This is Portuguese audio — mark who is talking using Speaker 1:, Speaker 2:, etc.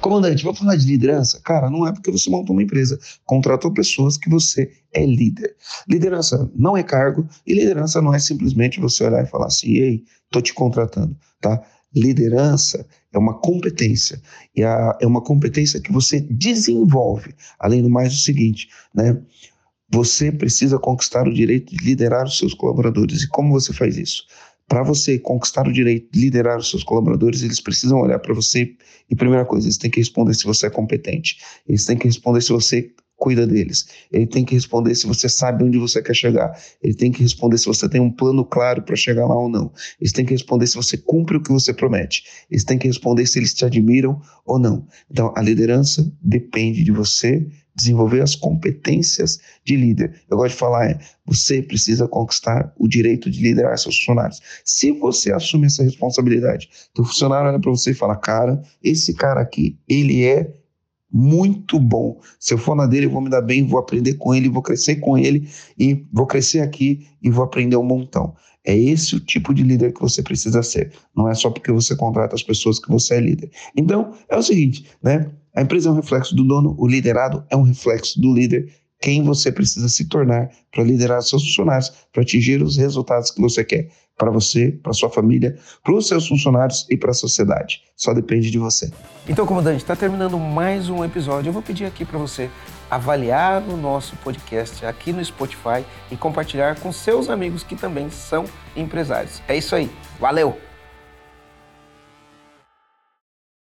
Speaker 1: Comandante, vou falar de liderança? Cara, não é porque você montou uma empresa, contratou pessoas que você é líder. Liderança não é cargo e liderança não é simplesmente você olhar e falar assim, ei, tô te contratando, tá? Liderança é uma competência e a, é uma competência que você desenvolve. Além do mais, o seguinte, né? Você precisa conquistar o direito de liderar os seus colaboradores. E como você faz isso? Para você conquistar o direito de liderar os seus colaboradores, eles precisam olhar para você e, primeira coisa, eles têm que responder se você é competente, eles têm que responder se você cuida deles, ele tem que responder se você sabe onde você quer chegar, ele tem que responder se você tem um plano claro para chegar lá ou não, eles têm que responder se você cumpre o que você promete, eles têm que responder se eles te admiram ou não. Então, a liderança depende de você desenvolver as competências de líder. Eu gosto de falar, é, você precisa conquistar o direito de liderar seus funcionários. Se você assume essa responsabilidade, o funcionário olha para você e fala, cara, esse cara aqui, ele é muito bom. Se eu for na dele, eu vou me dar bem, vou aprender com ele, vou crescer com ele e vou crescer aqui e vou aprender um montão. É esse o tipo de líder que você precisa ser. Não é só porque você contrata as pessoas que você é líder. Então, é o seguinte, né? A empresa é um reflexo do dono, o liderado é um reflexo do líder. Quem você precisa se tornar para liderar seus funcionários, para atingir os resultados que você quer para você, para sua família, para os seus funcionários e para a sociedade. Só depende de você.
Speaker 2: Então, comandante, está terminando mais um episódio. Eu vou pedir aqui para você avaliar o nosso podcast aqui no Spotify e compartilhar com seus amigos que também são empresários. É isso aí. Valeu!